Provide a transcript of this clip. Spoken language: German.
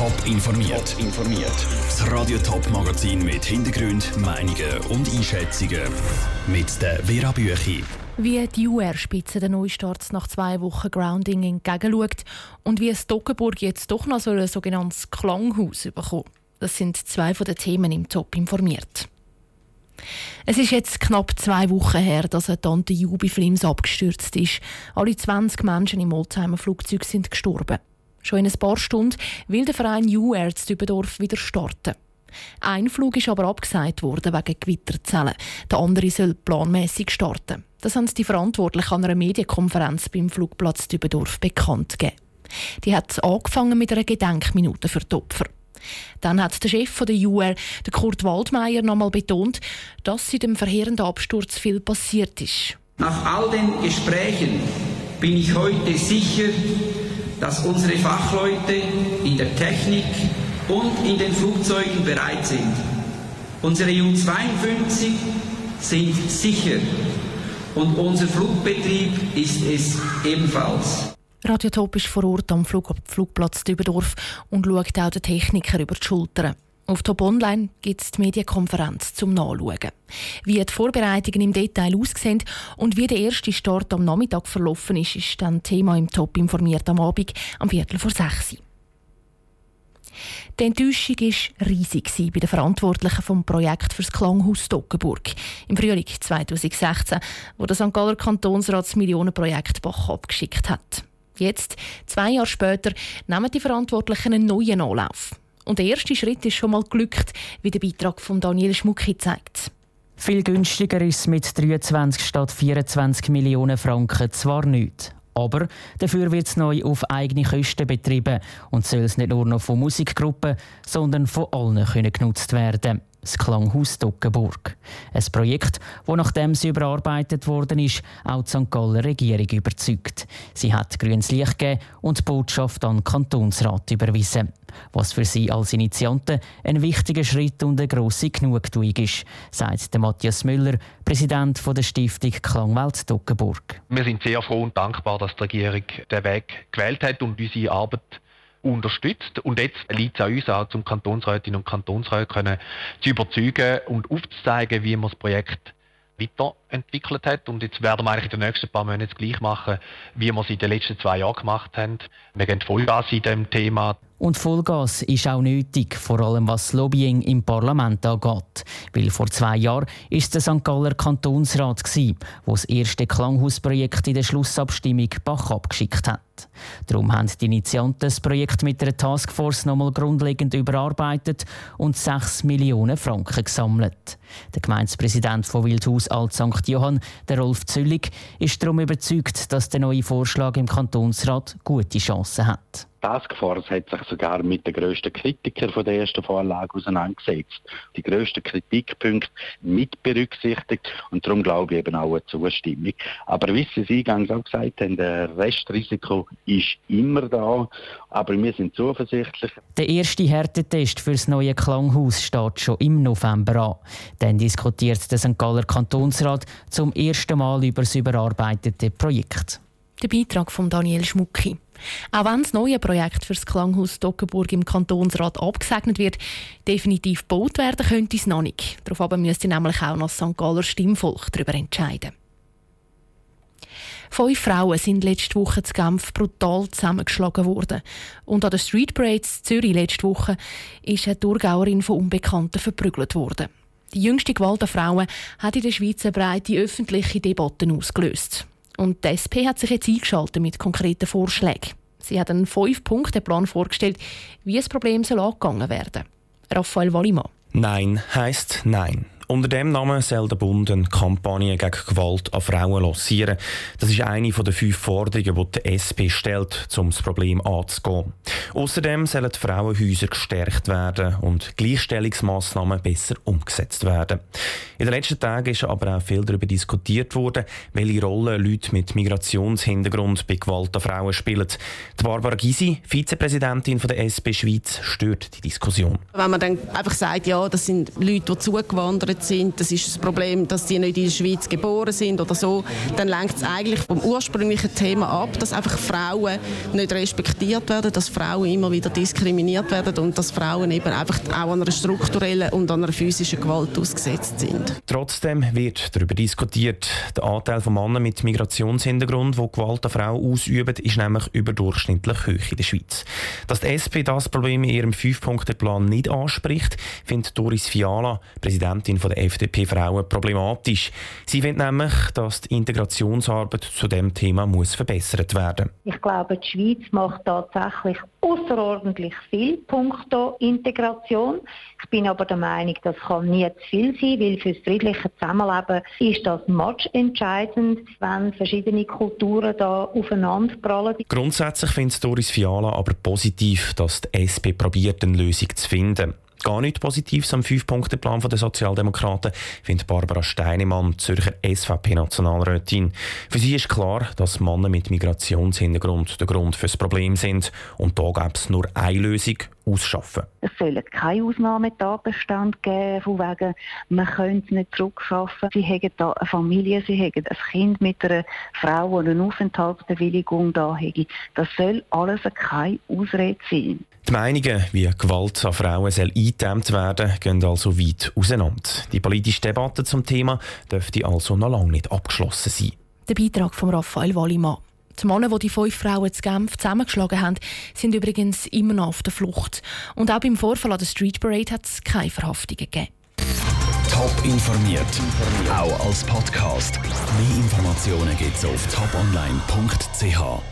Top informiert. informiert. Das Radio Top Magazin mit Hintergrund, Meinungen und Einschätzungen mit der Vera Büchi. Wie die UR-Spitze den Neustart nach zwei Wochen Grounding entgegenschaut und wie es Stockenburg jetzt doch noch so ein sogenanntes Klanghaus bekommt. Das sind zwei von den Themen im Top informiert. Es ist jetzt knapp zwei Wochen her, dass eine Tante Jubi Flims abgestürzt ist. Alle 20 Menschen im Oldtimer Flugzeug sind gestorben. Schon in ein paar Stunden will der Verein UR zu Dübendorf wieder starten. Ein Flug ist aber abgesagt worden wegen Gewitterzellen. Der andere soll planmäßig starten. Das haben die Verantwortlichen an einer Medienkonferenz beim Flugplatz Dübendorf bekannt gegeben. Die hat angefangen mit einer Gedenkminute für die Opfer. Dann hat der Chef der UR, der Kurt Waldmeier, nochmal betont, dass seit dem verheerenden Absturz viel passiert ist. Nach all den Gesprächen bin ich heute sicher, dass unsere Fachleute in der Technik und in den Flugzeugen bereit sind. Unsere U-52 sind sicher und unser Flugbetrieb ist es ebenfalls. Radiotop ist vor Ort am Flug Flugplatz Dübendorf und schaut auch den Techniker über die Schultern. Auf Top Online gibt es die Medienkonferenz zum Nachschauen. Wie die Vorbereitungen im Detail aussehen und wie der erste Start am Nachmittag verlaufen ist, ist dann Thema im Top informiert am Abend am Viertel vor sechs. Die Enttäuschung war riesig bei den Verantwortlichen vom Projekt für das Klanghaus Stockenburg im Frühling 2016, wo der St. Galler Kantonsrat das Millionenprojekt Bach abgeschickt hat. Jetzt, zwei Jahre später, nehmen die Verantwortlichen einen neuen Anlauf. Und der erste Schritt ist schon mal glückt, wie der Beitrag von Daniel Schmucki zeigt. Viel günstiger ist mit 23 statt 24 Millionen Franken zwar nicht. Aber dafür wird es neu auf eigene Kosten betrieben und soll es nicht nur noch von Musikgruppen, sondern von allen können genutzt werden das Klanghaus Dockenburg. Ein Projekt, das nachdem es überarbeitet worden ist, auch die St. Galler Regierung überzeugt. Sie hat grünes Licht gegeben und die Botschaft an den Kantonsrat überwiesen. Was für sie als Initianten ein wichtiger Schritt und eine grosse Genugtuung ist, sagt Matthias Müller, Präsident der Stiftung Klangwelt Dockenburg. Wir sind sehr froh und dankbar, dass die Regierung den Weg gewählt hat und unsere Arbeit unterstützt. Und jetzt liegt es an uns, auch zum Kantonsrätinnen und Kantonsräten zu überzeugen und aufzuzeigen, wie man das Projekt weiterentwickelt hat. Und jetzt werden wir eigentlich in den nächsten paar Monaten gleich machen, wie wir es in den letzten zwei Jahren gemacht haben. Wir gehen Vollgas in diesem Thema. Und Vollgas ist auch nötig, vor allem was Lobbying im Parlament angeht. Weil vor zwei Jahren ist der St. Galler Kantonsrat, der das erste Klanghausprojekt in der Schlussabstimmung Bach abgeschickt hat. Darum haben die Initianten das Projekt mit der Taskforce nochmal grundlegend überarbeitet und 6 Millionen Franken gesammelt. Der Gemeindepräsident von Wildhaus Alt St. Johann, der Rolf Züllig, ist darum überzeugt, dass der neue Vorschlag im Kantonsrat gute Chancen hat. Taskforce hat sich sogar mit den grössten Kritikern von der ersten Vorlage auseinandergesetzt. Die grössten Kritikpunkte mit berücksichtigt und darum glaube ich eben auch eine Zustimmung. Aber wie Sie eingangs auch gesagt haben, der Restrisiko ist immer da, aber wir sind zuversichtlich. Der erste Härtetest für das neue Klanghaus steht schon im November an. Dann diskutiert der St. Galler Kantonsrat zum ersten Mal über das überarbeitete Projekt. Der Beitrag von Daniel Schmucki. Auch wenn das neue Projekt für das Klanghaus Dockenburg im Kantonsrat abgesegnet wird, definitiv gebaut werden könnte es noch nicht. Darauf müsste nämlich auch noch das St. Galler Stimmvolk darüber entscheiden. Fünf Frauen sind letzte Woche zu Genf brutal zusammengeschlagen worden. Und an der Street Parades Zürich letzte Woche ist eine Thurgauerin von Unbekannten verprügelt worden. Die jüngste Gewalt an Frauen hat in der Schweiz eine breite öffentliche Debatte ausgelöst. Und die SP hat sich jetzt eingeschaltet mit konkreten Vorschlägen. Sie hat einen Fünf-Punkte-Plan vorgestellt, wie das Problem soll angegangen werden. Raphael Wallimann. Nein heißt Nein. Unter dem Namen soll der Bund eine Kampagne gegen Gewalt an Frauen lancieren. Das ist eine der fünf Forderungen, die die SP stellt, um das Problem anzugehen. Außerdem sollen die Frauenhäuser gestärkt werden und Gleichstellungsmaßnahmen besser umgesetzt werden. In den letzten Tagen ist aber auch viel darüber diskutiert worden, welche Rolle Leute mit Migrationshintergrund bei Gewalt an Frauen spielen. Die Barbara Gysi, Vizepräsidentin der SP Schweiz, stört die Diskussion. Wenn man dann einfach sagt, ja, das sind Leute, die zugewandert ausgerät sind, das ist das Problem, dass die nicht in der Schweiz geboren sind oder so, dann lenkt es eigentlich vom ursprünglichen Thema ab, dass einfach Frauen nicht respektiert werden, dass Frauen immer wieder diskriminiert werden und dass Frauen eben einfach auch an einer strukturellen und an einer physischen Gewalt ausgesetzt sind. Trotzdem wird darüber diskutiert. Der Anteil von Männern mit Migrationshintergrund, die Gewalt an Frauen ausüben, ist nämlich überdurchschnittlich hoch in der Schweiz. Dass die SP das Problem in ihrem Fünf-Punkte-Plan nicht anspricht, findet Doris Fiala, Präsidentin der FDP Frauen, problematisch. Sie findet nämlich, dass die Integrationsarbeit zu dem Thema muss verbessert werden. Ich glaube, die Schweiz macht tatsächlich außerordentlich viel punkto Integration. Ich bin aber der Meinung, das kann nie zu viel sein, weil für das friedliche Zusammenleben ist das much entscheidend, wenn verschiedene Kulturen da aufeinander prallen. Grundsätzlich findet Doris Fiala aber positiv, dass die SP probiert, eine Lösung zu finden. Gar nichts Positives am Fünf-Punkte-Plan der Sozialdemokraten findet Barbara Steinemann, Zürcher SVP-Nationalrätin. Für sie ist klar, dass Männer mit Migrationshintergrund der Grund für das Problem sind. Und da gäbe es nur eine Lösung, ausschaffen. Es soll keinen Ausnahmetatbestand geben, von wegen, man könnte es nicht zurückschaffen. Sie haben da eine Familie, sie haben ein Kind mit einer Frau, die eine Aufenthaltsbewilligung da hat. Das soll alles keine Ausrede sein. Die Meinungen, wie Gewalt an Frauen soll eingedämmt werden, gehen also weit auseinander. Die politische Debatte zum Thema dürfte also noch lange nicht abgeschlossen sein. Der Beitrag von Raphael Wallimann. Die Männer, die die fünf Frauen zu Genf zusammengeschlagen haben, sind übrigens immer noch auf der Flucht. Und auch beim Vorfall an der Street Parade hat es keine Verhaftungen gegeben. Top informiert, auch als Podcast. Mehr Informationen gibt es auf toponline.ch.